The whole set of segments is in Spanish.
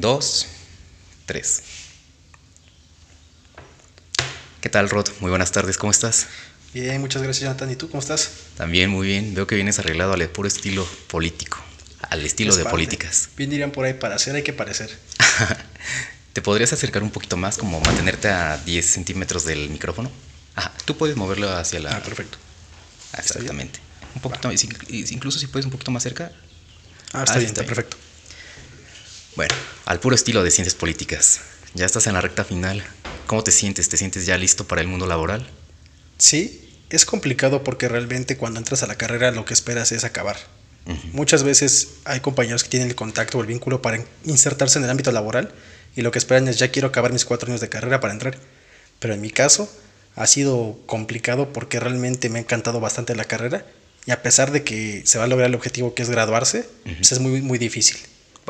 dos, tres. ¿Qué tal, Rod? Muy buenas tardes, ¿cómo estás? Bien, muchas gracias, Jonathan. ¿Y tú cómo estás? También muy bien. Veo que vienes arreglado al puro estilo político, al estilo Es de parte. políticas. Bien dirían por ahí, para hacer hay que parecer. ¿Te podrías acercar un poquito más, como mantenerte a 10 centímetros del micrófono? Ajá, tú puedes moverlo hacia la... Ah, perfecto. Ah, Exactamente. Un poquito, y incluso si puedes un poquito más cerca. Ah, está Ah, bien, está está bien. perfecto. Bueno, al puro estilo de ciencias políticas. Ya estás en la recta final. ¿Cómo te sientes? ¿Te sientes ya listo para el mundo laboral? Sí, es complicado porque realmente cuando entras a la carrera lo que esperas es acabar. Muchas veces hay compañeros que tienen el contacto o el vínculo para insertarse en el ámbito laboral y lo que esperan es ya quiero acabar mis cuatro años de carrera para entrar. Pero en mi caso ha sido complicado porque realmente me ha encantado bastante la carrera y a pesar de que se va a lograr el objetivo que es graduarse, pues es muy, muy difícil.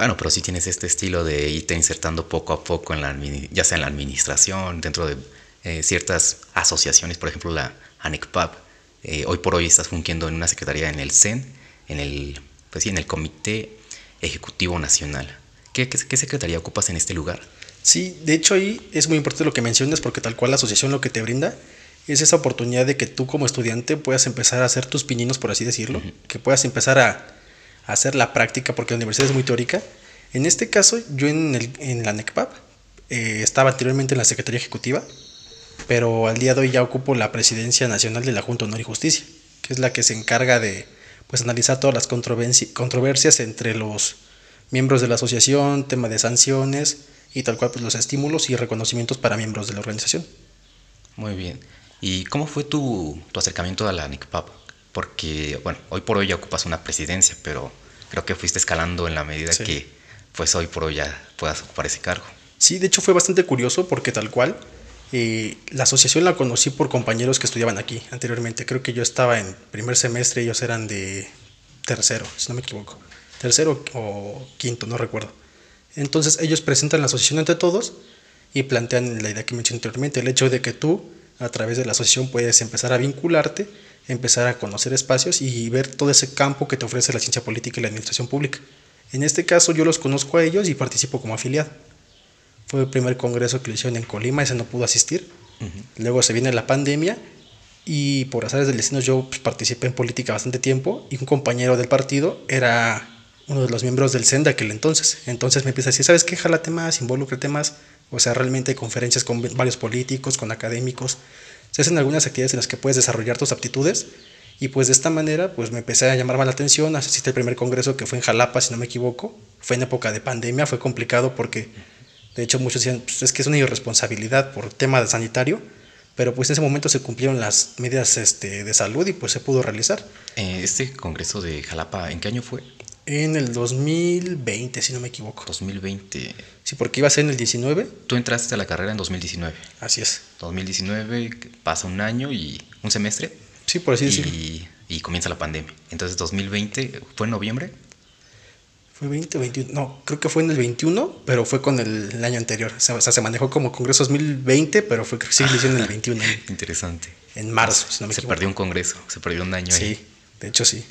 Bueno, pero sí tienes este estilo de irte insertando poco a poco en la ya sea en la administración, dentro de eh, ciertas asociaciones, por ejemplo la ANECPAP. Eh, hoy por hoy estás fungiendo en una secretaría en el CEN, en el, pues sí, en el Comité Ejecutivo Nacional. ¿Qué, qué, qué secretaría ocupas en este lugar? Sí, de hecho ahí es muy importante lo que mencionas porque tal cual la asociación lo que te brinda es esa oportunidad de que tú como estudiante puedas empezar a hacer tus pininos, por así decirlo, que puedas empezar a hacer la práctica porque la universidad es muy teórica. En este caso, yo en, el, en la NECPAP eh, estaba anteriormente en la Secretaría Ejecutiva, pero al día de hoy ya ocupo la presidencia nacional de la Junta Honor y Justicia, que es la que se encarga de pues analizar todas las controversi- controversias entre los miembros de la asociación, tema de sanciones y tal cual pues los estímulos y reconocimientos para miembros de la organización. Muy bien. ¿Y cómo fue tu, tu acercamiento a la ANECPAP? Porque, bueno, hoy por hoy ya ocupas una presidencia, pero creo que fuiste escalando en la medida Sí. que, pues hoy por hoy ya puedas ocupar ese cargo. Sí, de hecho fue bastante curioso porque tal cual eh, la asociación la conocí por compañeros que estudiaban aquí anteriormente. Creo que yo estaba en primer semestre, ellos eran de tercero, si no me equivoco. Tercero o quinto, no recuerdo. Entonces ellos presentan la asociación entre todos y plantean la idea que mencioné anteriormente, el hecho de que tú a través de la asociación puedes empezar a vincularte, empezar a conocer espacios y ver todo ese campo que te ofrece la ciencia política y la administración pública. En este caso yo los conozco a ellos y participo como afiliado. Fue el primer congreso que lo hicieron en Colima, ese no pudo asistir. Luego se viene la pandemia y por azares del destino yo pues, participé en política bastante tiempo y un compañero del partido era uno de los miembros del CEN de aquel entonces. Entonces me empieza a decir, ¿sabes qué? Jálate más, involúcrate más. O sea, realmente hay conferencias con varios políticos, con académicos. Se hacen algunas actividades en las que puedes desarrollar tus aptitudes y pues de esta manera pues me empecé a llamar más la atención. Asistí al primer congreso que fue en Jalapa, si no me equivoco. Fue en época de pandemia, fue complicado porque de hecho muchos decían, pues, es que es una irresponsabilidad por tema sanitario, pero pues en ese momento se cumplieron las medidas este, de salud y pues se pudo realizar. Eh, este congreso de Jalapa, ¿en qué año fue? En el 2020, si no me equivoco. 2020. Sí, porque iba a ser en el 19, Tú entraste a la carrera en 2019. así es. 2019 pasa un año y un semestre Sí, por así decirlo. y, y comienza la pandemia. Entonces 2020 fue en noviembre. Fue 20 o 21, no, creo que fue en el 21, pero fue con el, el año anterior. O sea, o sea, se manejó como Congreso 2020, pero fue sí, lo hicieron en el 21, en, Interesante. en marzo, si no me Se equivoco. perdió un congreso, se perdió un año ahí. Sí, de hecho sí.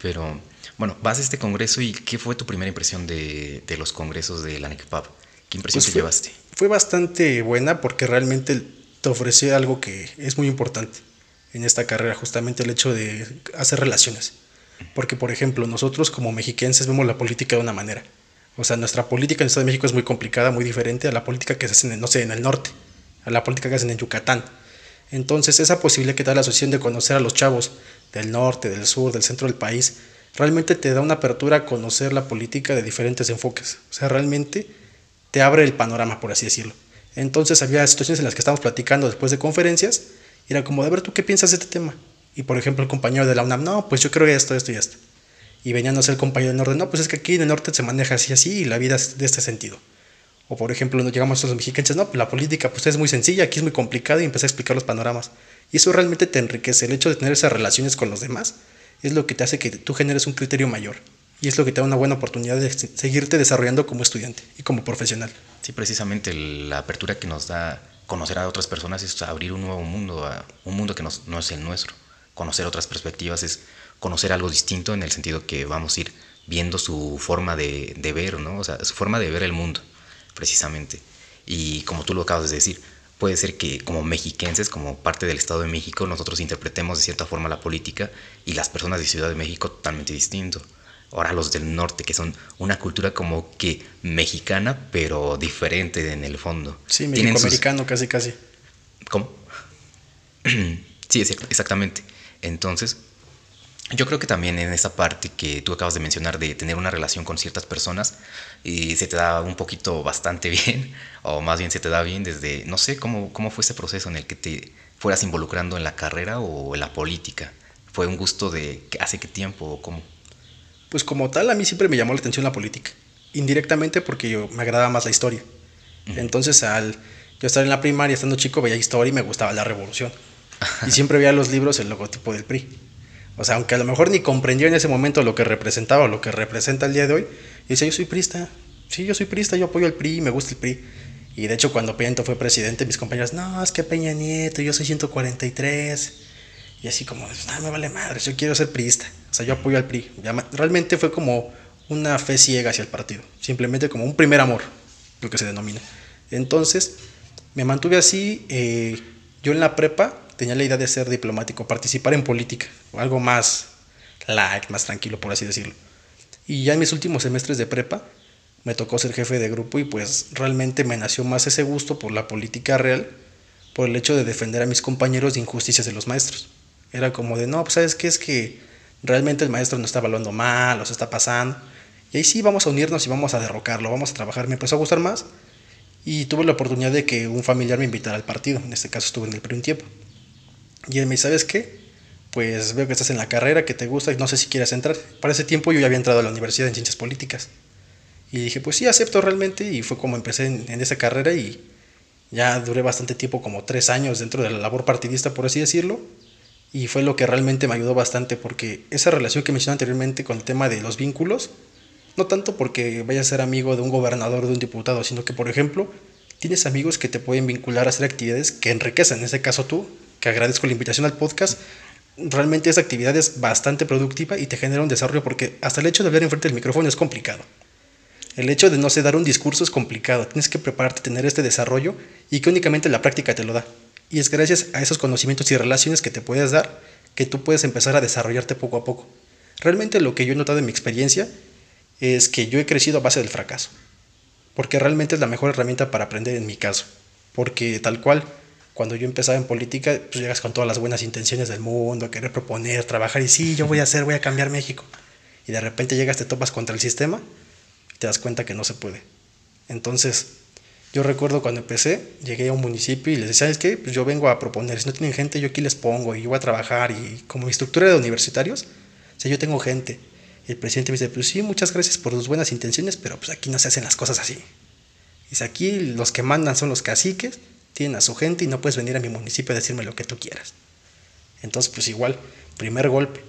Pero bueno, vas a este congreso y ¿qué fue tu primera impresión de, de los congresos de la NECPAP? ¿Qué impresión Pues te fue, llevaste? fue bastante buena porque realmente te ofreció algo que es muy importante en esta carrera, justamente el hecho de hacer relaciones. Porque, por ejemplo, nosotros como mexiquenses vemos la política de una manera. O sea, nuestra política en el Estado de México es muy complicada, muy diferente a la política que se hace, en, no sé, en el norte, a la política que hacen en Yucatán. Entonces, esa posibilidad que da la asociación de conocer a los chavos del norte, del sur, del centro del país, realmente te da una apertura a conocer la política de diferentes enfoques. O sea, realmente te abre el panorama, por así decirlo. Entonces había situaciones en las que estábamos platicando después de conferencias, y era como, a ver, ¿tú qué piensas de este tema? Y por ejemplo, el compañero de la UNAM, no, pues yo creo que esto, esto y esto. Y venían a ser el compañero del norte, no, pues es que aquí en el norte se maneja así, así, y la vida es de este sentido. O por ejemplo, nos llegamos a los mexicanos, no, pues la política pues es muy sencilla, aquí es muy complicada, y empecé a explicar los panoramas. Y eso realmente te enriquece, el hecho de tener esas relaciones con los demás, es lo que te hace que tú generes un criterio mayor. Y es lo que te da una buena oportunidad de seguirte desarrollando como estudiante y como profesional. Sí, precisamente la apertura que nos da conocer a otras personas es abrir un nuevo mundo, a un mundo que nos- no es el nuestro. Conocer otras perspectivas es conocer algo distinto en el sentido que vamos a ir viendo su forma de, de ver, ¿no? O sea, su forma de ver el mundo. precisamente. Y como tú lo acabas de decir, puede ser que como mexiquenses, como parte del Estado de México, nosotros interpretemos de cierta forma la política y las personas de Ciudad de México totalmente distinto. Ahora los del norte, que son una cultura como que mexicana, pero diferente en el fondo. Sí, mexicoamericano casi casi. ¿Cómo? sí, exactamente. Entonces, yo creo que también en esa parte que tú acabas de mencionar de tener una relación con ciertas personas y se te da un poquito bastante bien, o más bien se te da bien desde, no sé, cómo, cómo fue ese proceso en el que te fueras involucrando en la carrera o en la política. ¿Fue un gusto de hace qué tiempo o cómo? Pues como tal, a mí siempre me llamó la atención la política. Indirectamente porque yo, me agradaba más la historia. Entonces, al yo estar en la primaria, estando chico, veía historia y me gustaba la revolución. y siempre veía los libros el logotipo del PRI. O sea, aunque a lo mejor ni comprendía en ese momento lo que representaba o lo que representa el día de hoy, y decía, yo soy prista. Sí, yo soy prista, yo apoyo al PRI, me gusta el PRI. Y de hecho, cuando Peña fue presidente, mis compañeros, no, es que Peña Nieto, yo soy 143. Y así como, no, me vale madre, yo quiero ser priista. O sea, yo apoyo al PRI. Realmente fue como una fe ciega hacia el partido. Simplemente como un primer amor, lo que se denomina. Entonces, me mantuve así. Eh, yo en la prepa tenía la idea de ser diplomático, participar en política, algo más light, más tranquilo, por así decirlo. Y ya en mis últimos semestres de prepa me tocó ser jefe de grupo y pues realmente me nació más ese gusto por la política real, por el hecho de defender a mis compañeros de injusticias de los maestros. Era como de, no, pues sabes qué es que realmente el maestro no está evaluando mal, o se está pasando. Y ahí sí vamos a unirnos y vamos a derrocarlo, vamos a trabajar. Me empezó a gustar más y tuve la oportunidad de que un familiar me invitara al partido. En este caso estuve en el primer tiempo. Y él me dice, ¿sabes qué? Pues veo que estás en la carrera, que te gusta y no sé si quieres entrar. Para ese tiempo yo ya había entrado a la universidad en ciencias políticas. Y dije, pues sí, acepto realmente. Y fue como empecé en, esa carrera y ya duré bastante tiempo, como tres años dentro de la labor partidista, por así decirlo. Y fue lo que realmente me ayudó bastante porque esa relación que mencioné anteriormente con el tema de los vínculos, no tanto porque vayas a ser amigo de un gobernador o de un diputado, sino que, por ejemplo, tienes amigos que te pueden vincular a hacer actividades que enriquecen. En ese caso tú, que agradezco la invitación al podcast, realmente esa actividad es bastante productiva y te genera un desarrollo porque hasta el hecho de hablar enfrente del micrófono es complicado. El hecho de no sé dar un discurso es complicado, tienes que prepararte a tener este desarrollo y que únicamente la práctica te lo da. Y es gracias a esos conocimientos y relaciones que te puedes dar que tú puedes empezar a desarrollarte poco a poco. Realmente lo que yo he notado en mi experiencia es que yo he crecido a base del fracaso. Porque realmente es la mejor herramienta para aprender en mi caso. Porque tal cual, cuando yo empezaba en política, pues llegas con todas las buenas intenciones del mundo, a querer proponer, trabajar y sí, yo voy a hacer, voy a cambiar México. Y de repente llegas, te topas contra el sistema y te das cuenta que no se puede. Entonces, yo recuerdo cuando empecé, llegué a un municipio y les decía, ¿sabes qué? Pues yo vengo a proponer, si no tienen gente, yo aquí les pongo y yo voy a trabajar. Y como mi de universitarios, o sea, yo tengo gente. Y el presidente me dice, pues sí, muchas gracias por tus buenas intenciones, pero pues aquí no se hacen las cosas así. Dice, aquí los que mandan son los caciques, tienen a su gente y no puedes venir a mi municipio a decirme lo que tú quieras. Entonces, pues igual, primer golpe.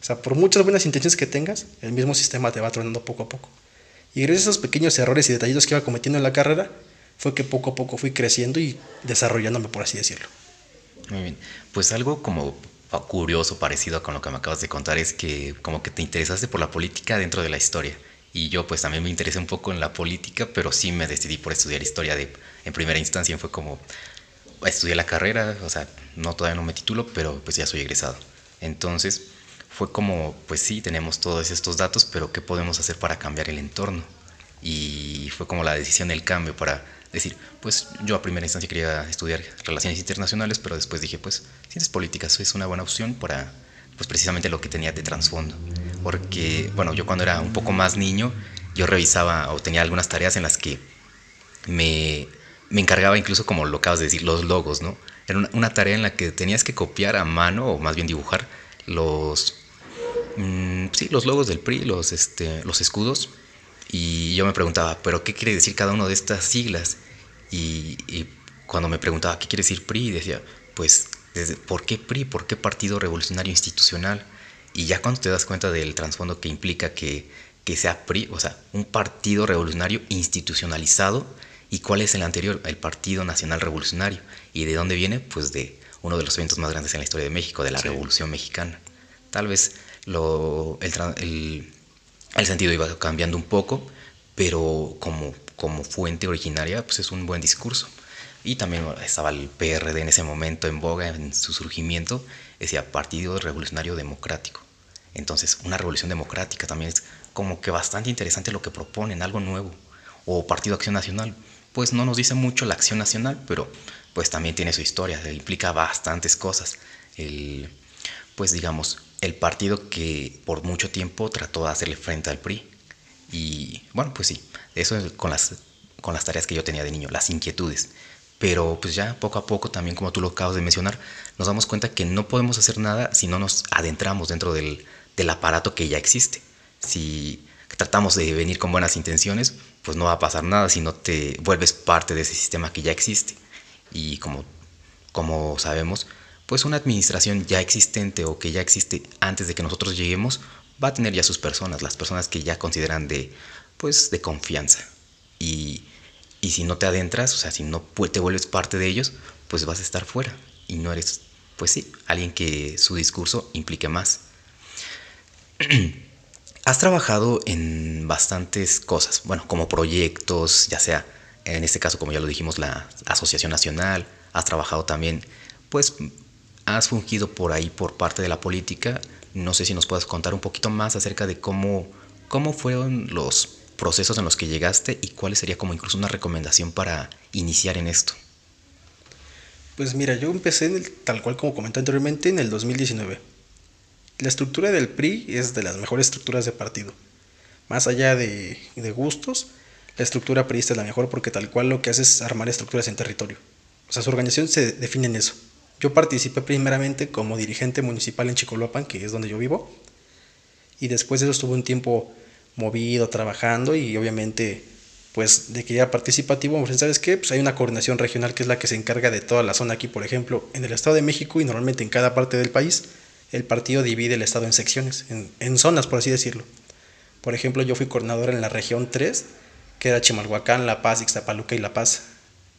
O sea, por muchas buenas intenciones que tengas, el mismo sistema te va tronando poco a poco. Y gracias a esos pequeños errores y detallitos que iba cometiendo en la carrera, fue que poco a poco fui creciendo y desarrollándome, por así decirlo. Muy bien. Pues algo como curioso, parecido con lo que me acabas de contar, es que como que te interesaste por la política dentro de la historia. Y yo pues también me interesé un poco en la política, pero sí me decidí por estudiar historia de, en primera instancia. Fue como, estudié la carrera, o sea, no todavía no me titulo, pero pues ya soy egresado. Entonces fue como, pues sí, tenemos todos estos datos, pero ¿qué podemos hacer para cambiar el entorno? Y fue como la decisión del cambio para decir, pues yo a primera instancia quería estudiar relaciones internacionales, pero después dije, pues ciencias políticas es una buena opción para, pues precisamente lo que tenía de trasfondo. Porque, bueno, yo cuando era un poco más niño, yo revisaba o tenía algunas tareas en las que me, me encargaba incluso, como lo acabas de decir, los logos, ¿no? Era una, tarea en la que tenías que copiar a mano, o más bien dibujar, los, mm, sí, los logos del PRI, los, este, los escudos y yo me preguntaba, ¿pero qué quiere decir cada una de estas siglas? Y, cuando me preguntaba, ¿qué quiere decir PRI? Decía, pues, ¿por qué PRI? ¿Por qué Partido Revolucionario Institucional? Y ya cuando te das cuenta del trasfondo que implica que, que sea PRI, o sea, un partido revolucionario institucionalizado, ¿y cuál es el anterior? El Partido Nacional Revolucionario. ¿Y de dónde viene? Pues de uno de los eventos más grandes en la historia de México, de la Revolución Mexicana. Tal vez lo, el, el el sentido iba cambiando un poco, pero como, como fuente originaria, pues es un buen discurso. Y también estaba el PRD en ese momento en boga, en su surgimiento, decía Partido Revolucionario Democrático. Entonces, una revolución democrática también es como que bastante interesante lo que proponen, algo nuevo. O Partido Acción Nacional, pues no nos dice mucho la Acción Nacional, pero pues también tiene su historia, implica bastantes cosas. El, pues digamos, el partido que por mucho tiempo trató de hacerle frente al PRI. Y bueno, pues sí, eso es con las, con las tareas que yo tenía de niño, las inquietudes. Pero pues ya poco a poco, también como tú lo acabas de mencionar, nos damos cuenta que no podemos hacer nada si no nos adentramos dentro del, del aparato que ya existe. Si tratamos de venir con buenas intenciones, pues no va a pasar nada si no te vuelves parte de ese sistema que ya existe. Y como, como sabemos, pues una administración ya existente o que ya existe antes de que nosotros lleguemos va a tener ya sus personas, las personas que ya consideran de, pues, de confianza. Y, y si no te adentras, o sea, si no te vuelves parte de ellos, pues vas a estar fuera y no eres, pues sí, alguien que su discurso implique más. Has trabajado en bastantes cosas, bueno, como proyectos, ya sea, en este caso, como ya lo dijimos, la Asociación Nacional, has trabajado también, pues, has fungido por ahí por parte de la política. No sé si nos puedes contar un poquito más acerca de cómo, cómo fueron los procesos en los que llegaste y cuál sería como incluso una recomendación para iniciar en esto. Pues mira, yo empecé tal cual como comenté anteriormente en el 2019. La estructura del PRI es de las mejores estructuras de partido. Más allá de, gustos, la estructura PRI es la mejor porque tal cual lo que hace es armar estructuras en territorio. O sea, su organización se define en eso. Yo participé primeramente como dirigente municipal en Chicoloapan, que es donde yo vivo, y después de eso estuve un tiempo movido, trabajando y obviamente pues de que ya participativo, pues, ¿sabes qué? Pues hay una coordinación regional que es la que se encarga de toda la zona aquí, por ejemplo, en el Estado de México y normalmente en cada parte del país el partido divide el estado en secciones, en, zonas, por así decirlo. Por ejemplo, yo fui coordinador en la región 3, que era Chimalhuacán, La Paz, Ixtapaluca y La Paz.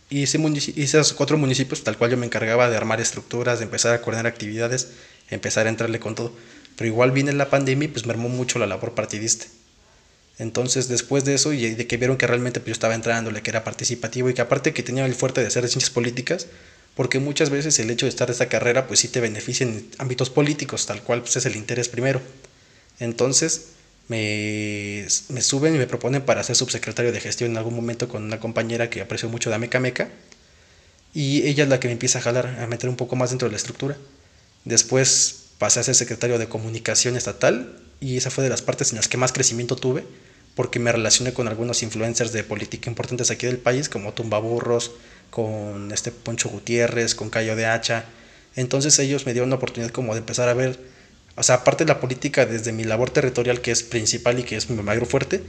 Y, ese y esos cuatro municipios, tal cual yo me encargaba de armar estructuras, de empezar a coordinar actividades, empezar a entrarle con todo. Pero igual viene la pandemia y pues mermó mucho la labor partidista. Entonces, después de eso, y de que vieron que realmente pues, yo estaba entrándole, que era participativo y que aparte que tenía el fuerte de hacer ciencias políticas, porque muchas veces el hecho de estar en esta carrera pues sí te beneficia en ámbitos políticos, tal cual pues es el interés primero. Entonces me, me suben y me proponen para ser subsecretario de gestión en algún momento con una compañera que aprecio mucho de Ameca Meca y ella es la que me empieza a jalar, a meter un poco más dentro de la estructura. Después pasé a ser secretario de comunicación estatal y esa fue de las partes en las que más crecimiento tuve porque me relacioné con algunos influencers de política importantes aquí del país como Tumbaburros, con este Poncho Gutiérrez, con Cayo de Hacha. Entonces ellos me dieron la oportunidad como de empezar a ver, o sea, aparte de la política desde mi labor territorial que es principal y que es mi mayor fuerte,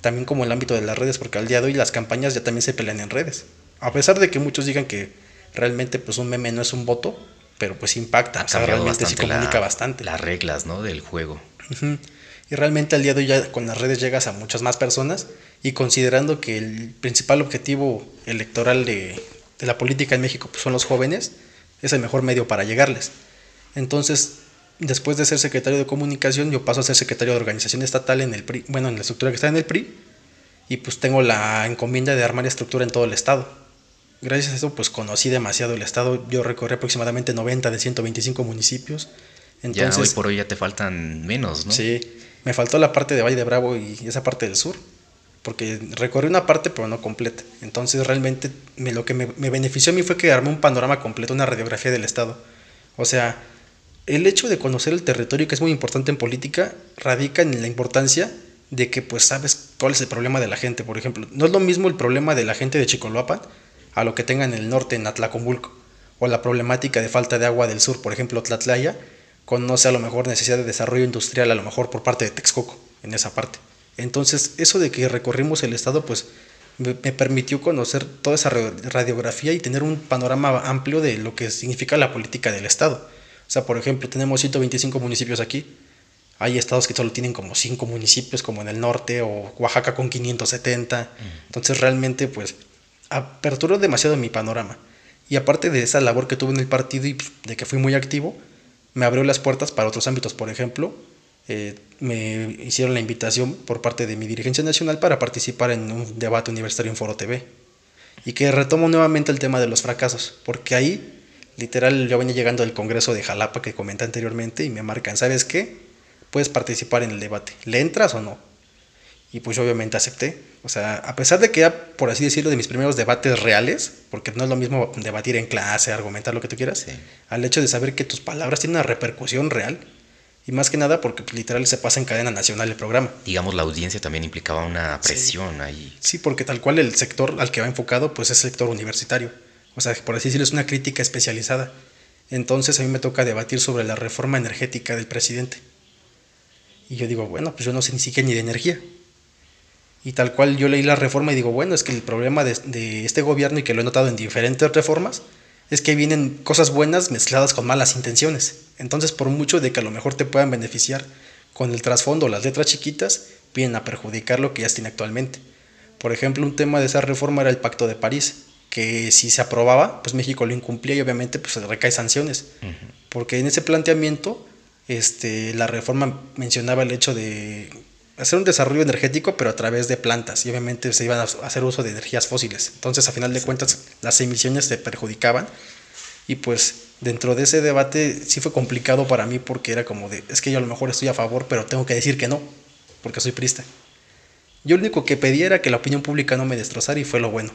también como el ámbito de las redes, porque al día de hoy las campañas ya también se pelean en redes. A pesar de que muchos digan que realmente pues un meme no es un voto, pero pues impacta, o sea, realmente se comunica bastante. Las reglas, ¿no? Del juego. Y realmente al día de hoy ya con las redes llegas a muchas más personas y considerando que el principal objetivo electoral de, la política en México pues, son los jóvenes, es el mejor medio para llegarles. Entonces, después de ser secretario de comunicación, yo paso a ser secretario de organización estatal en el PRI, bueno, en la estructura que está en el PRI, y pues tengo la encomienda de armar estructura en todo el estado. Gracias a eso, pues conocí demasiado el estado. Yo recorrí aproximadamente 90 de 125 municipios. Entonces, ya hoy por hoy ya te faltan menos, ¿no? Sí, me faltó la parte de Valle de Bravo y esa parte del sur porque recorrí una parte pero no completa. Entonces realmente me, lo que me, benefició a mí fue que armé un panorama completo, una radiografía del Estado. O sea, el hecho de conocer el territorio, que es muy importante en política, radica en la importancia de que pues sabes cuál es el problema de la gente, por ejemplo. No es lo mismo el problema de la gente de Chicoloapan a lo que tenga en el norte, en Atlacomulco, o la problemática de falta de agua del sur, por ejemplo, Tlatlaya, con no sé, a lo mejor necesidad de desarrollo industrial, a lo mejor por parte de Texcoco, en esa parte. Entonces, eso de que recorrimos el estado, pues me, permitió conocer toda esa radiografía y tener un panorama amplio de lo que significa la política del estado. O sea, por ejemplo, tenemos 125 municipios aquí. Hay estados que solo tienen como 5 municipios, como en el norte, o Oaxaca con 570. Entonces, realmente, pues, aperturó demasiado mi panorama. Y aparte de esa labor que tuve en el partido y pues, de que fui muy activo, me abrió las puertas para otros ámbitos. Por ejemplo, eh, me hicieron la invitación por parte de mi dirigencia nacional para participar en un debate universitario en Foro TV. Y que retomo nuevamente el tema de los fracasos, porque ahí, literal, yo venía llegando del Congreso de Jalapa que comenté anteriormente y me marcan, ¿sabes qué? Puedes participar en el debate. ¿Le entras o no? Y pues yo obviamente acepté. O sea, a pesar de que era, por así decirlo, de mis primeros debates reales, porque no es lo mismo debatir en clase, argumentar lo que tú quieras, al hecho de saber que tus palabras tienen una repercusión real, y más que nada porque pues, literal se pasa en cadena nacional el programa. Digamos, la audiencia también implicaba una presión ahí. Sí, porque tal cual el sector al que va enfocado, pues es el sector universitario. O sea, por así decirlo, es una crítica especializada. Entonces a mí me toca debatir sobre la reforma energética del presidente. Y yo digo, bueno, pues yo no sé ni siquiera ni de energía. Y tal cual yo leí la reforma y digo, bueno, es que el problema de, de este gobierno, y que lo he notado en diferentes reformas, es que vienen cosas buenas mezcladas con malas intenciones. Entonces, por mucho de que a lo mejor te puedan beneficiar con el trasfondo, las letras chiquitas, vienen a perjudicar lo que ya tiene actualmente. Por ejemplo, un tema de esa reforma era el Pacto de París, que si se aprobaba, pues México lo incumplía y obviamente pues recae sanciones. Porque en ese planteamiento, este, la reforma mencionaba el hecho de hacer un desarrollo energético, pero a través de plantas, y obviamente se iban a hacer uso de energías fósiles. Entonces, a final de cuentas, las emisiones se perjudicaban, y pues dentro de ese debate sí fue complicado para mí porque era como de, es que yo a lo mejor estoy a favor, pero tengo que decir que no, porque soy prista. Yo lo único que pedía era que la opinión pública no me destrozara y fue lo bueno.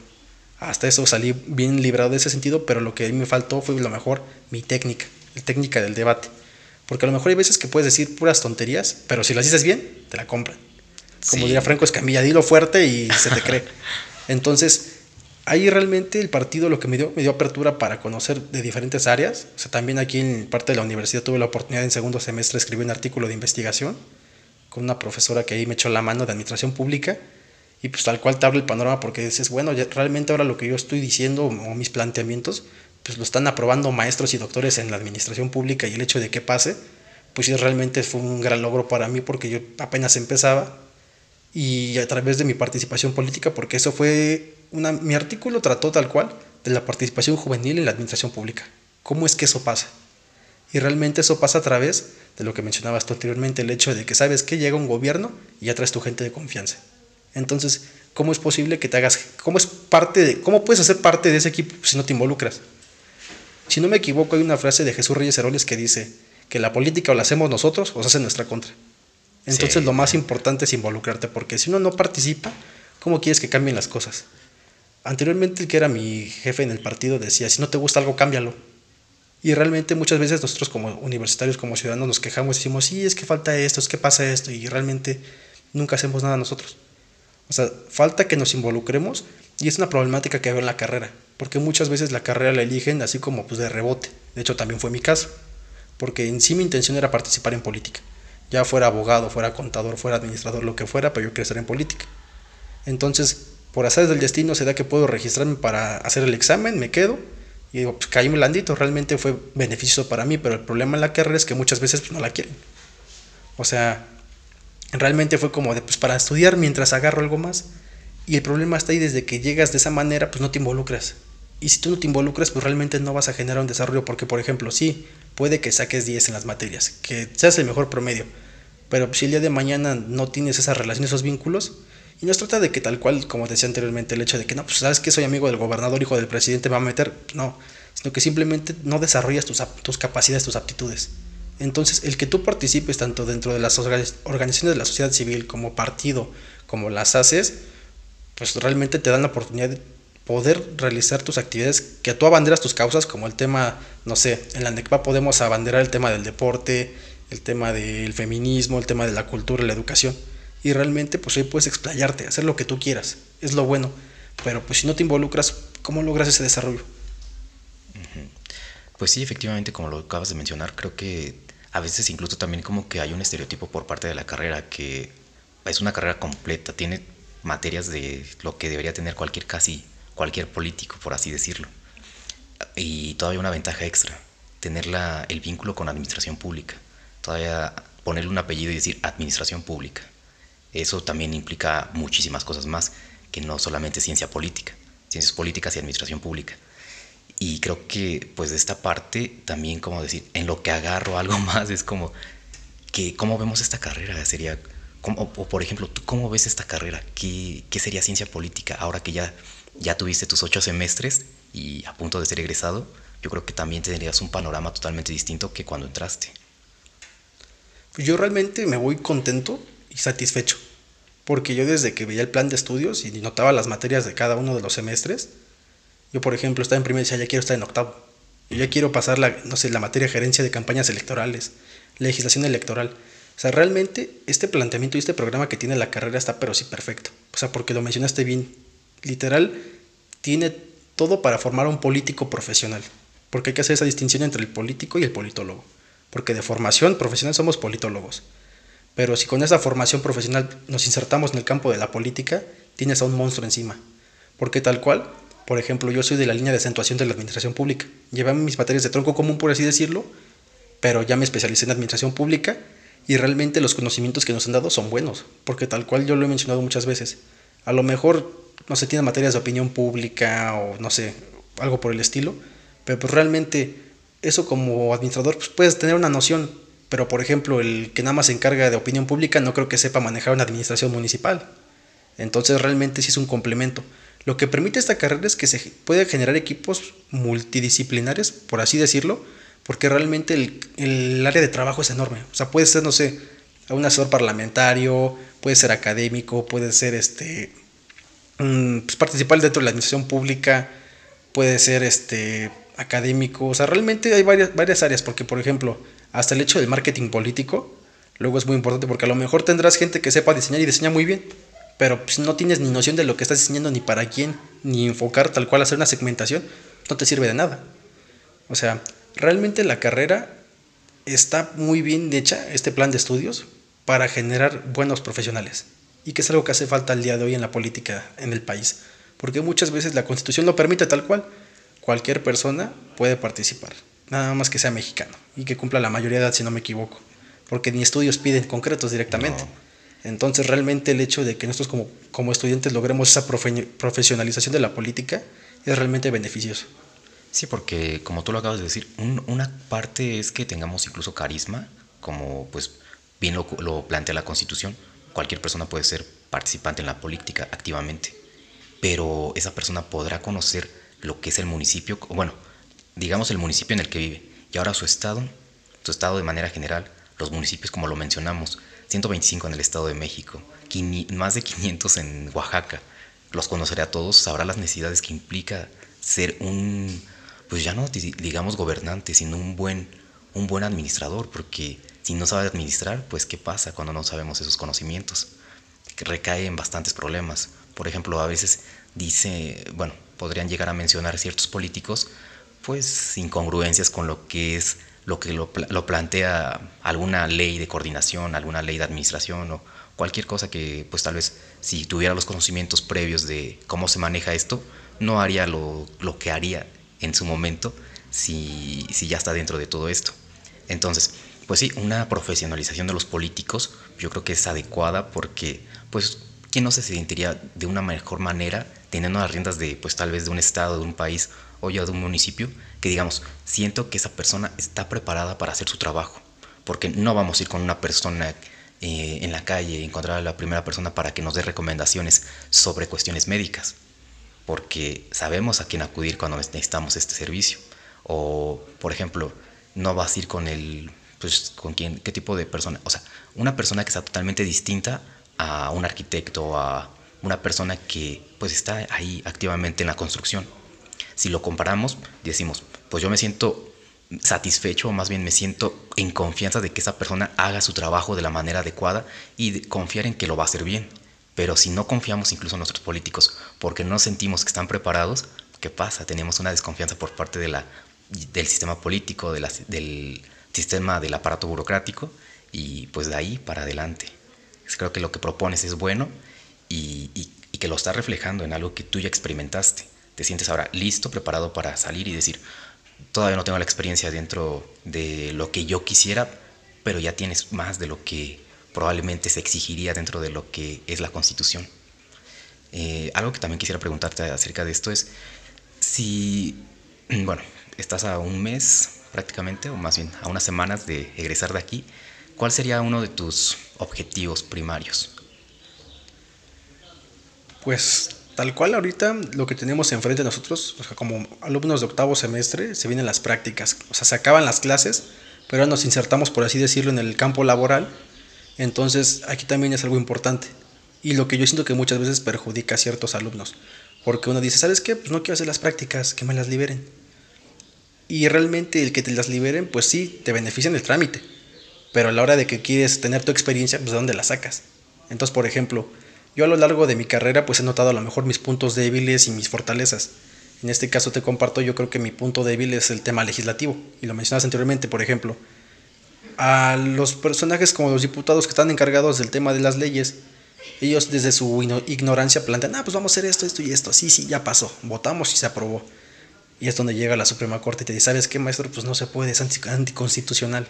Hasta eso salí bien librado de ese sentido, pero lo que a mí me faltó fue lo mejor mi técnica, la técnica del debate. Porque a lo mejor hay veces que puedes decir puras tonterías, pero si las dices bien, te la compran. Como diría Franco Escamilla, dilo fuerte y se te cree. Entonces, ahí realmente el partido lo que me dio, me dio apertura para conocer de diferentes áreas. O sea, también aquí en parte de la universidad tuve la oportunidad en segundo semestre de escribir un artículo de investigación con una profesora que ahí me echó la mano de administración pública y pues tal cual te abre el panorama porque dices, bueno, realmente ahora lo que yo estoy diciendo o mis planteamientos pues lo están aprobando maestros y doctores en la administración pública y el hecho de que pase, pues realmente fue un gran logro para mí porque yo apenas empezaba y a través de mi participación política, porque eso fue, una, mi artículo trató tal cual de la participación juvenil en la administración pública. ¿Cómo es que eso pasa? Y realmente eso pasa a través de lo que mencionabas tú anteriormente, el hecho de que sabes que llega un gobierno y ya traes tu gente de confianza. Entonces, ¿cómo es posible que te hagas, cómo es parte de, cómo puedes hacer parte de ese equipo si no te involucras? Si no me equivoco, hay una frase de Jesús Reyes Heroles que dice que la política o la hacemos nosotros o se hace en nuestra contra. Entonces lo más importante es involucrarte, porque si uno no participa, ¿cómo quieres que cambien las cosas? Anteriormente el que era mi jefe en el partido decía, si no te gusta algo, cámbialo. Y realmente muchas veces nosotros como universitarios, como ciudadanos, nos quejamos y decimos, sí, es que falta esto, es que pasa esto, y realmente nunca hacemos nada nosotros. O sea, falta que nos involucremos y es una problemática que veo en la carrera porque muchas veces la carrera la eligen así como pues de rebote. De hecho, también fue mi caso, porque en sí mi intención era participar en política. Ya fuera abogado, fuera contador, fuera administrador, lo que fuera, pero yo quería estar en política. Entonces, por hacer del destino, se da que puedo registrarme para hacer el examen, me quedo, y digo, pues caí blandito, realmente fue beneficioso para mí, pero el problema en la carrera es que muchas veces pues, no la quieren. O sea, realmente fue como de, pues para estudiar mientras agarro algo más, y el problema está ahí desde que llegas de esa manera, pues no te involucras. Y si tú no te involucras, pues realmente no vas a generar un desarrollo, porque por ejemplo, sí, puede que saques 10 en las materias, que seas el mejor promedio, pero si el día de mañana no tienes esa relación, esos vínculos, y no se trata de que tal cual, como decía anteriormente, el hecho de que no, pues sabes que soy amigo del gobernador, hijo del presidente, me va a meter, no, sino que simplemente no desarrollas tus, tus capacidades, tus aptitudes. Entonces, el que tú participes tanto dentro de las organizaciones de la sociedad civil como partido, como las haces, pues realmente te dan la oportunidad de poder realizar tus actividades, que tú abanderas tus causas, como el tema, no sé, en la NECPA podemos abanderar el tema del deporte, el tema del feminismo, el tema de la cultura, la educación, y realmente pues ahí puedes explayarte, hacer lo que tú quieras, es lo bueno, pero pues si no te involucras, ¿cómo logras ese desarrollo? Pues sí, efectivamente, como lo acabas de mencionar, creo que a veces incluso también como que hay un estereotipo por parte de la carrera que es una carrera completa, tiene materias de lo que debería tener cualquier casi cualquier político, por así decirlo. Y todavía una ventaja extra, tener el vínculo con la administración pública. Todavía ponerle un apellido y decir administración pública. Eso también implica muchísimas cosas más que no solamente ciencia política, ciencias políticas y administración pública. Y creo que pues de esta parte también como decir, en lo que agarro algo más es como que cómo vemos esta carrera, sería, o, por ejemplo, ¿tú cómo ves esta carrera? ¿Qué, ¿Qué, sería ciencia política ahora que ya, ya tuviste tus ocho semestres y a punto de ser egresado? Yo creo que también tendrías un panorama totalmente distinto que cuando entraste. Pues yo realmente me voy contento y satisfecho, porque yo desde que veía el plan de estudios y notaba las materias de cada uno de los semestres, yo por ejemplo estaba en primero y decía, ya quiero estar en octavo, yo ya quiero pasar la, no sé, la materia gerencia de campañas electorales, legislación electoral. Sea, realmente este planteamiento y este programa que tiene la carrera está pero sí perfecto. O sea, porque lo mencionaste bien. Literal, tiene todo para formar a un político profesional. Porque hay que hacer esa distinción entre el político y el politólogo porque de formación profesional somos politólogos. Pero si con esa formación profesional nos insertamos en el campo de la política, tienes a un monstruo encima. Porque tal cual, por ejemplo, yo soy de la línea de acentuación de la administración pública. Llevé mis materias de tronco común, por así decirlo, pero ya me especialicé en administración pública y realmente los conocimientos que nos han dado son buenos. Porque tal cual yo lo he mencionado muchas veces. A lo mejor no se tienen materias de opinión pública o no sé, algo por el estilo, pero pues realmente eso como administrador pues puedes tener una noción, pero por ejemplo el que nada más se encarga de opinión pública no creo que sepa manejar una administración municipal. Entonces realmente sí es un complemento. Lo que permite esta carrera es que se puede generar equipos multidisciplinares, por así decirlo, porque realmente el, área de trabajo es enorme. O sea, puede ser, no sé, un asesor parlamentario, puede ser académico, puede ser este pues, participar dentro de la administración pública, puede ser este académico, o sea, realmente hay varias, varias áreas, porque por ejemplo, hasta el hecho del marketing político, luego es muy importante porque a lo mejor tendrás gente que sepa diseñar y diseña muy bien, pero pues, no tienes ni noción de lo que estás diseñando, ni para quién, ni enfocar tal cual hacer una segmentación, no te sirve de nada. O sea, realmente la carrera está muy bien hecha, este plan de estudios, para generar buenos profesionales. Y que es algo que hace falta al día de hoy en la política en el país. Porque muchas veces la constitución lo permite tal cual, cualquier persona puede participar, nada más que sea mexicano y que cumpla la mayoría de edad, si no me equivoco, porque ni estudios piden concretos directamente. Entonces, realmente el hecho de que nosotros como, como estudiantes logremos esa profesionalización de la política es realmente beneficioso. Sí, porque como tú lo acabas de decir, una parte es que tengamos incluso carisma, como pues bien lo, lo plantea la Constitución, cualquier persona puede ser participante en la política activamente, pero esa persona podrá conocer lo que es el municipio, bueno, digamos el municipio en el que vive, y ahora su estado, su estado de manera general, los municipios como lo mencionamos, 125 en el Estado de México, más de 500 en Oaxaca, los conocerá a todos, sabrá las necesidades que implica ser un, pues ya no digamos gobernante, sino un buen, un buen administrador, porque si no sabe administrar, pues ¿qué pasa cuando no sabemos esos conocimientos? Que recae en bastantes problemas. Por ejemplo, a veces dice, bueno, podrían llegar a mencionar ciertos políticos, pues incongruencias con lo que es lo que lo, plantea alguna ley de coordinación, alguna ley de administración o cualquier cosa que pues tal vez si tuviera los conocimientos previos de cómo se maneja esto, no haría lo, lo que haría en su momento si, si ya está dentro de todo esto. Entonces, pues sí, una profesionalización de los políticos yo creo que es adecuada porque pues ¿quién no se sentiría de una mejor manera teniendo las riendas de, pues tal vez de un estado, de un país o ya de un municipio, que digamos, siento que esa persona está preparada para hacer su trabajo, porque no vamos a ir con una persona eh, en la calle, encontrar a la primera persona para que nos dé recomendaciones sobre cuestiones médicas, porque sabemos a quién acudir cuando necesitamos este servicio. O, por ejemplo, no vas a ir con el, pues, con quién, qué tipo de persona, o sea, una persona que está totalmente distinta a un arquitecto, a una persona que pues está ahí activamente en la construcción. Si lo comparamos, decimos, pues yo me siento satisfecho o más bien me siento en confianza de que esa persona haga su trabajo de la manera adecuada y confiar en que lo va a hacer bien. Pero si no confiamos incluso en nuestros políticos porque no sentimos que están preparados, ¿qué pasa? Tenemos una desconfianza por parte de la, del sistema político, de del sistema del aparato burocrático y pues de ahí para adelante. Creo que lo que propones es bueno y, que lo estás reflejando en algo que tú ya experimentaste. Te sientes ahora listo, preparado para salir y decir, todavía no tengo la experiencia dentro de lo que yo quisiera, pero ya tienes más de lo que probablemente se exigiría dentro de lo que es la constitución. Eh, algo que también quisiera preguntarte acerca de esto es si, bueno, estás a un mes prácticamente, o más bien a unas semanas de egresar de aquí, ¿cuál sería uno de tus objetivos primarios? Pues tal cual ahorita lo que tenemos enfrente de nosotros, o sea, como alumnos de octavo semestre, se vienen las prácticas, o sea, se acaban las clases, pero ahora nos insertamos, por así decirlo, en el campo laboral, entonces aquí también es algo importante. Y lo que yo siento que muchas veces perjudica a ciertos alumnos, porque uno dice, ¿sabes qué? Pues no quiero hacer las prácticas, que me las liberen. Y realmente el que te las liberen, pues sí, te beneficia en el trámite, pero a la hora de que quieres tener tu experiencia, pues ¿de dónde la sacas? Entonces, por ejemplo, yo a lo largo de mi carrera pues he notado a lo mejor mis puntos débiles y mis fortalezas. En este caso te comparto, yo creo que mi punto débil es el tema legislativo. Y lo mencionabas anteriormente, por ejemplo, a los personajes como los diputados que están encargados del tema de las leyes, ellos desde su ignorancia plantean, ah, pues vamos a hacer esto, esto y esto. Sí, sí, ya pasó, votamos y se aprobó. Y es donde llega la Suprema Corte y te dice, ¿sabes qué, maestro? Pues no se puede, es anticonstitucional.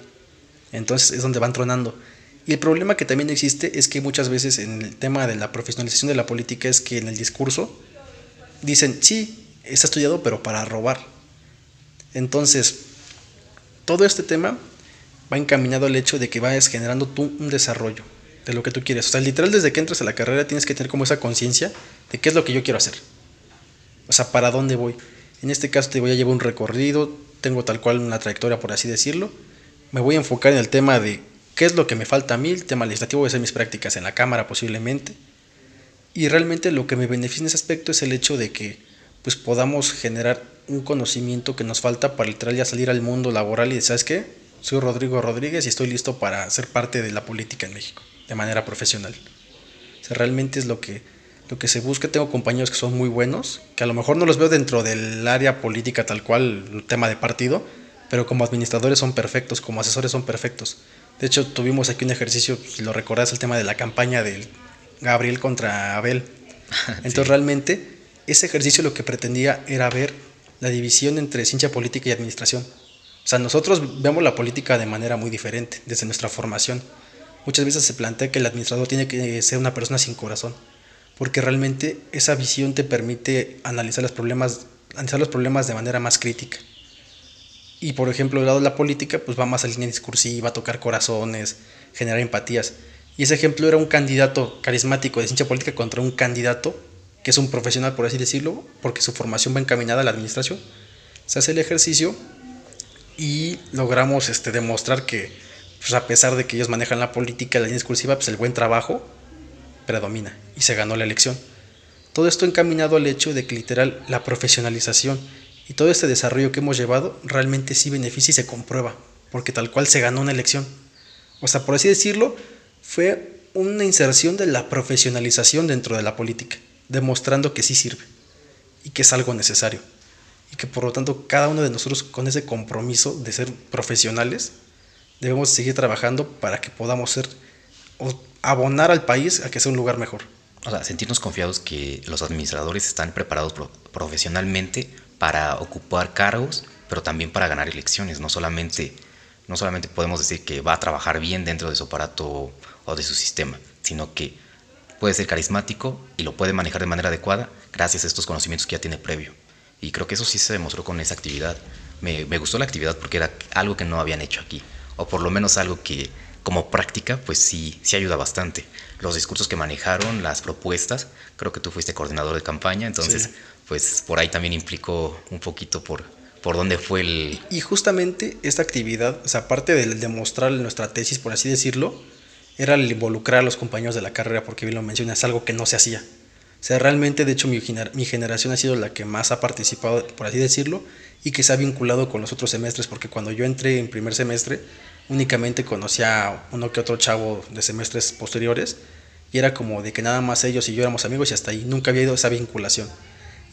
Entonces es donde van tronando. Y el problema que también existe es que muchas veces en el tema de la profesionalización de la política es que en el discurso dicen, sí, está estudiado, pero para robar. Entonces, todo este tema va encaminado al hecho de que vayas generando tú un desarrollo de lo que tú quieres. O sea, literal, desde que entras a la carrera tienes que tener como esa conciencia de qué es lo que yo quiero hacer. O sea, para dónde voy. En este caso te voy a llevar un recorrido, tengo tal cual una trayectoria, por así decirlo. Me voy a enfocar en el tema de ¿Qué es lo que me falta a mí? El tema legislativo, voy a hacer mis prácticas en la Cámara posiblemente. Y realmente lo que me beneficia en ese aspecto es el hecho de que pues podamos generar un conocimiento que nos falta para literal ya salir al mundo laboral y ¿sabes qué? Soy Rodrigo Rodríguez y estoy listo para ser parte de la política en México, de manera profesional. O sea, realmente es lo que, lo que se busca. Tengo compañeros que son muy buenos, que a lo mejor no los veo dentro del área política tal cual, el tema de partido, pero como administradores son perfectos, como asesores son perfectos. De hecho, tuvimos aquí un ejercicio, si lo recordás, el tema de la campaña del Gabriel contra Abel. Entonces, realmente, ese ejercicio lo que pretendía era ver la división entre ciencia política y administración. O sea, nosotros vemos la política de manera muy diferente, desde nuestra formación. Muchas veces se plantea que el administrador tiene que ser una persona sin corazón, porque realmente esa visión te permite analizar los problemas, analizar los problemas de manera más crítica. Y por ejemplo, el lado de la política, pues va más a línea discursiva, tocar corazones, generar empatías. Y ese ejemplo era un candidato carismático de ciencia política contra un candidato que es un profesional, por así decirlo, porque su formación va encaminada a la administración. Se hace el ejercicio y logramos este, demostrar que, pues a pesar de que ellos manejan la política, la línea discursiva, pues el buen trabajo predomina y se ganó la elección. Todo esto encaminado al hecho de que literal la profesionalización y todo este desarrollo que hemos llevado realmente sí beneficia y se comprueba, porque tal cual se ganó una elección. O sea, por así decirlo, fue una inserción de la profesionalización dentro de la política, demostrando que sí sirve y que es algo necesario. Y que por lo tanto cada uno de nosotros con ese compromiso de ser profesionales debemos seguir trabajando para que podamos ser o abonar al país a que sea un lugar mejor. O sea, sentirnos confiados que los administradores están preparados profesionalmente para ocupar cargos, pero también para ganar elecciones. No solamente, no solamente podemos decir que va a trabajar bien dentro de su aparato o de su sistema, sino que puede ser carismático y lo puede manejar de manera adecuada gracias a estos conocimientos que ya tiene previo. Y creo que eso sí se demostró con esa actividad. Me, me gustó la actividad porque era algo que no habían hecho aquí, o por lo menos algo que como práctica, pues sí, sí ayuda bastante. Los discursos que manejaron, las propuestas, creo que tú fuiste coordinador de campaña, entonces pues por ahí también implicó un poquito por, por dónde fue el... Y justamente esta actividad, o sea, aparte de demostrar nuestra tesis, por así decirlo, era el involucrar a los compañeros de la carrera, porque bien lo mencionas, es algo que no se hacía. Sea, realmente, de hecho, mi, mi generación ha sido la que más ha participado, por así decirlo, y que se ha vinculado con los otros semestres, porque cuando yo entré en primer semestre, únicamente conocía a uno que otro chavo de semestres posteriores, y era como de que nada más ellos y yo éramos amigos y hasta ahí nunca había ido esa vinculación.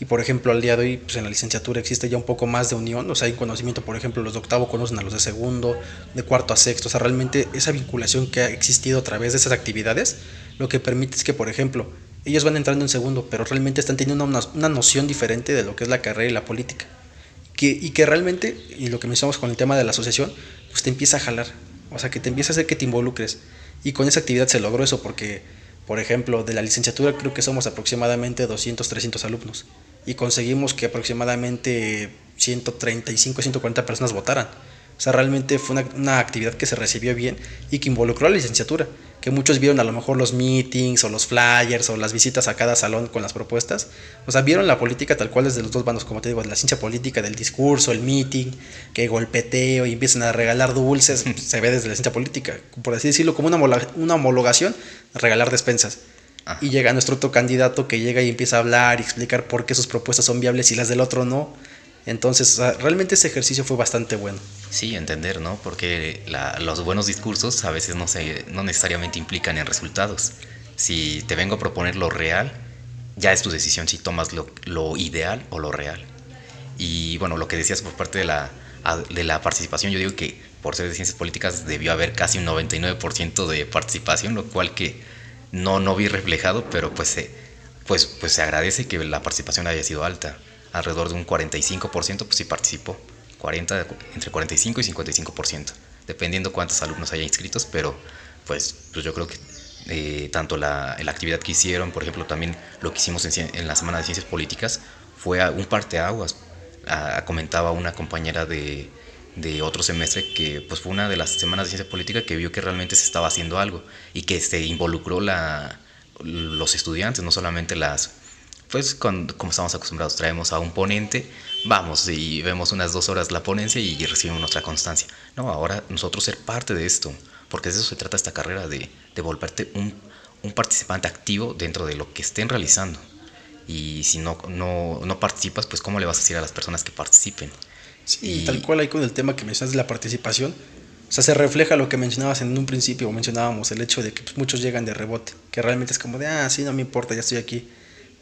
Y por ejemplo, al día de hoy, pues en la licenciatura existe ya un poco más de unión, o sea, hay conocimiento, por ejemplo, los de octavo conocen a los de segundo, de cuarto a sexto, o sea, realmente esa vinculación que ha existido a través de esas actividades, lo que permite es que, por ejemplo, ellos van entrando en segundo, pero realmente están teniendo una, una noción diferente de lo que es la carrera y la política. Que, y que realmente, y lo que mencionamos con el tema de la asociación, pues te empieza a jalar, o sea, que te empieza a hacer que te involucres. Y con esa actividad se logró eso, porque, por ejemplo, de la licenciatura creo que somos aproximadamente 200, 300 alumnos y conseguimos que aproximadamente 135, 140 personas votaran. O sea, realmente fue una, una, actividad que se recibió bien y que involucró a la licenciatura. Que muchos vieron a lo mejor los meetings o los flyers o las visitas a cada salón con las propuestas. O sea, vieron la política tal cual desde los dos bandos, como te digo, de la ciencia política, del discurso, el meeting, que golpeteo y empiezan a regalar dulces. se ve desde la ciencia política, por así decirlo, como una, una homologación, regalar despensas. Y llega nuestro otro candidato que llega y empieza a hablar y explicar por qué sus propuestas son viables y las del otro no entonces, realmente ese ejercicio fue bastante bueno. Sí, entender, ¿no? Porque los buenos discursos a veces no, se, no necesariamente implican en resultados. Si te vengo a proponer lo real, ya es tu decisión si tomas lo, lo ideal o lo real. Y bueno, lo que decías por parte de la, de la participación, yo digo que por ser de ciencias políticas debió haber casi un 99% de participación, lo cual que no, no vi reflejado, pero pues, pues, pues se agradece que la participación haya sido alta alrededor de un 45%, pues sí participó, 40, entre 45 y 55%, dependiendo cuántos alumnos haya inscritos, pero pues, pues yo creo que eh, tanto la, la, actividad que hicieron, por ejemplo, también lo que hicimos en, en la Semana de Ciencias Políticas, fue un parteaguas. A, comentaba una compañera de, de otro semestre que pues fue una de las semanas de ciencia política que vio que realmente se estaba haciendo algo y que se involucró la, los estudiantes, no solamente las, pues como estamos acostumbrados, traemos a un ponente, vamos y vemos unas dos horas la ponencia y recibimos nuestra constancia. No, ahora nosotros ser parte de esto, porque de eso se trata esta carrera, de, de volverte un, un, participante activo dentro de lo que estén realizando. Y si no, no, no participas, pues cómo le vas a decir a las personas que participen. Sí, y tal cual ahí con el tema que mencionas de la participación, o sea, se refleja lo que mencionabas en un principio, mencionábamos el hecho de que pues, muchos llegan de rebote, que realmente es como de, ah, sí, no me importa, ya estoy aquí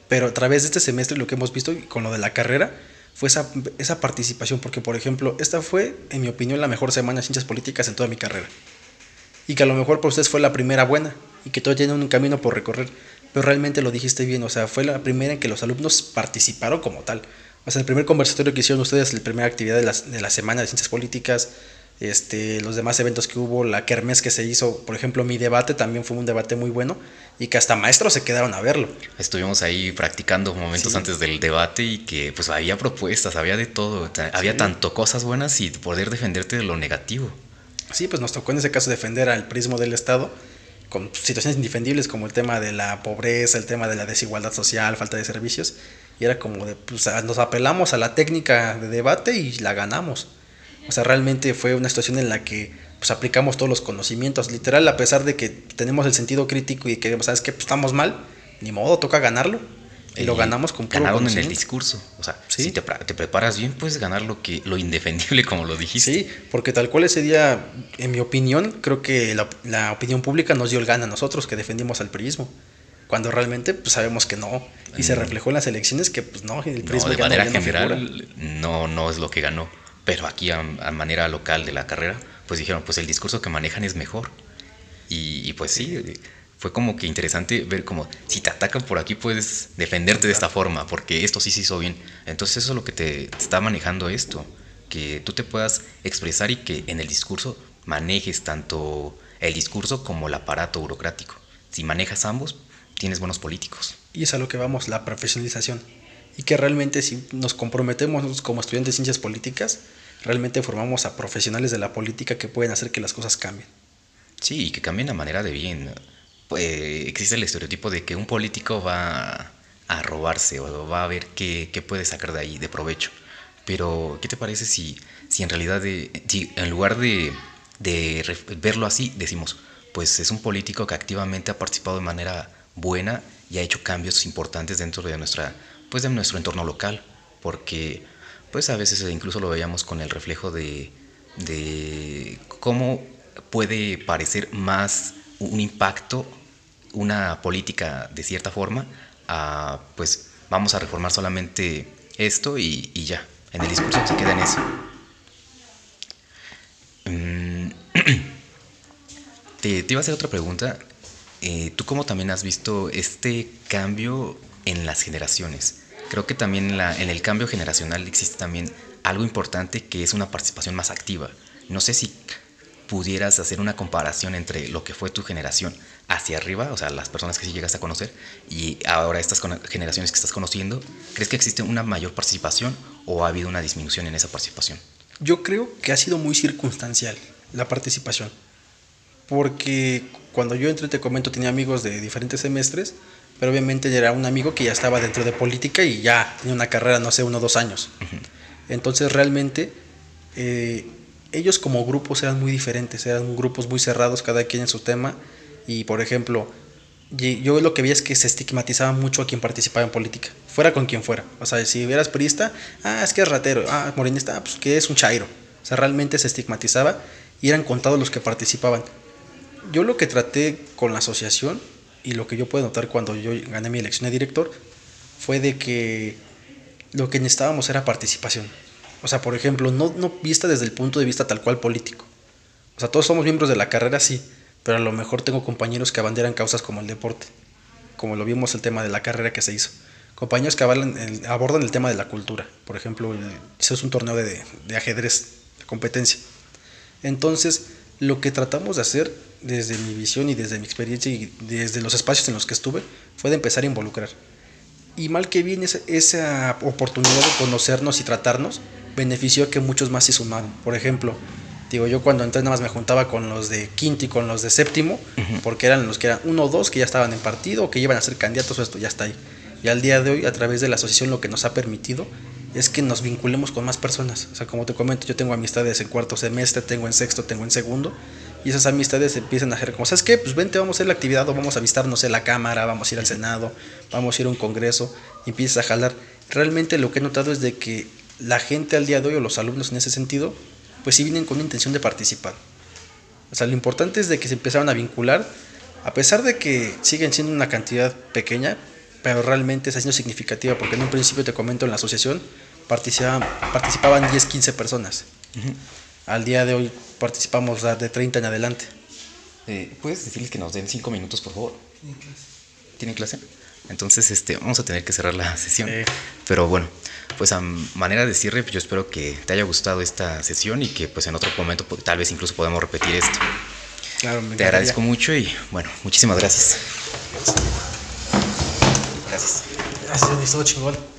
pero a través de este semestre lo que hemos visto con lo de la carrera fue esa, esa participación, porque por ejemplo, esta fue, en mi opinión, la mejor semana de ciencias políticas en toda mi carrera. Y que a lo mejor para ustedes fue la primera buena y que todavía tienen un camino por recorrer, pero realmente lo dijiste bien, o sea, fue la primera en que los alumnos participaron como tal. O sea, el primer conversatorio que hicieron ustedes, la primera actividad de la, de la semana de ciencias políticas, este, los demás eventos que hubo, la kermés que se hizo, por ejemplo, mi debate también fue un debate muy bueno y que hasta maestros se quedaron a verlo. Estuvimos ahí practicando momentos antes del debate y que pues había propuestas, había de todo, había tanto cosas buenas y poder defenderte de lo negativo. Sí, pues nos tocó en ese caso defender al prismo del Estado con situaciones indefendibles como el tema de la pobreza, el tema de la desigualdad social, falta de servicios, y era como de, pues nos apelamos a la técnica de debate y la ganamos. O sea, realmente fue una situación en la que pues aplicamos todos los conocimientos. Literal, a pesar de que tenemos el sentido crítico y que sabes que pues, estamos mal, ni modo, toca ganarlo. Y, lo ganamos con puro Ganaron en el discurso. O sea, si te, te, preparas bien, puedes ganar lo, que, lo indefendible, como lo dijiste. Sí, porque tal cual ese día, en mi opinión, creo que la, la opinión pública nos dio el gana a nosotros que defendimos al PRIismo. Cuando realmente pues, sabemos que no. Y se mm. reflejó en las elecciones que pues no, el PRIismo no, de manera general no, no es lo que ganó pero aquí a, manera local de la carrera, pues dijeron, pues el discurso que manejan es mejor. Y, pues sí, fue como que interesante ver como si te atacan por aquí puedes defenderte de esta forma, porque esto sí se hizo bien. Entonces eso es lo que te, está manejando esto, que tú te puedas expresar y que en el discurso manejes tanto el discurso como el aparato burocrático. Si manejas ambos, tienes buenos políticos. Y es a lo que vamos, la profesionalización y que realmente si nos comprometemos como estudiantes de ciencias políticas, realmente formamos a profesionales de la política que pueden hacer que las cosas cambien. Sí, y que cambien a manera de bien. Pues, existe el estereotipo de que un político va a robarse o va a ver qué, qué puede sacar de ahí de provecho. Pero, ¿qué te parece si, si en realidad, si en lugar de, de verlo así, decimos, pues es un político que activamente ha participado de manera buena y ha hecho cambios importantes dentro de nuestra pues de nuestro entorno local, porque pues a veces incluso lo veíamos con el reflejo de, de cómo puede parecer más un impacto una política de cierta forma a pues vamos a reformar solamente esto y, ya, en el discurso se queda en eso. Mm, te, iba a hacer otra pregunta. Eh, ¿Tú cómo también has visto este cambio en las generaciones. Creo que también en, el cambio generacional existe también algo importante que es una participación más activa. No sé si pudieras hacer una comparación entre lo que fue tu generación hacia arriba, o sea, las personas que sí llegas a conocer, y ahora estas generaciones que estás conociendo, ¿crees que existe una mayor participación o ha habido una disminución en esa participación? Yo creo que ha sido muy circunstancial la participación. Porque cuando yo entré, te comento, tenía amigos de diferentes semestres, pero obviamente era un amigo que ya estaba dentro de política y ya tenía una carrera, no sé, uno o dos años. Entonces realmente eh, ellos como grupos eran muy diferentes, eran grupos muy cerrados, cada quien en su tema. Y por ejemplo, yo lo que vi es que se estigmatizaba mucho a quien participaba en política, fuera con quien fuera. O sea, si eras perista, ah, es que es ratero, ah, morenista, ah, pues que es un chairo. O sea, realmente se estigmatizaba y eran contados los que participaban. Yo lo que traté con la asociación y lo que yo puedo notar cuando yo gané mi elección de director fue de que lo que necesitábamos era participación. O sea, por ejemplo, no, no vista desde el punto de vista tal cual político. O sea, todos somos miembros de la carrera, sí, pero a lo mejor tengo compañeros que abanderan causas como el deporte, como lo vimos el tema de la carrera que se hizo. Compañeros que abordan el tema de la cultura. Por ejemplo, eso es un torneo de, de ajedrez, de competencia. Entonces, lo que tratamos de hacer desde mi visión y desde mi experiencia y desde los espacios en los que estuve fue de empezar a involucrar. Y mal que bien esa, esa oportunidad de conocernos y tratarnos benefició a que muchos más se sumaron. Por ejemplo, Digo, yo cuando entré nada más me juntaba con los de quinto y con los de séptimo, porque eran los que eran uno o dos que ya estaban en partido o que iban a ser candidatos o esto ya está ahí. Y al día de hoy, a través de la asociación, lo que nos ha permitido es que nos vinculemos con más personas. O sea, como te comento, yo tengo amistades en cuarto semestre, tengo en sexto, tengo en segundo, y esas amistades empiezan a hacer como, ¿sabes qué? Pues vente, vamos a hacer la actividad o vamos a visitar, no sé, la Cámara, vamos a ir al Senado, vamos a ir a un congreso, y empiezas a jalar. Realmente lo que he notado es de que la gente al día de hoy, o los alumnos en ese sentido, pues sí vienen con intención de participar. O sea, lo importante es de que se empezaron a vincular, a pesar de que siguen siendo una cantidad pequeña, pero realmente está siendo significativa, porque en un principio te comento en la asociación participaban, participaban 10, 15 personas. Al día de hoy participamos de 30 en adelante. Eh, ¿Puedes decirles que nos den 5 minutos, por favor? ¿Tienen clase? Entonces, este, vamos a tener que cerrar la sesión. Pero bueno, pues a manera de cierre, yo espero que te haya gustado esta sesión y que pues en otro momento pues, tal vez incluso podamos repetir esto. Claro, me te agradezco mucho y bueno, muchísimas gracias. Gracias. Gracias, todo chingón.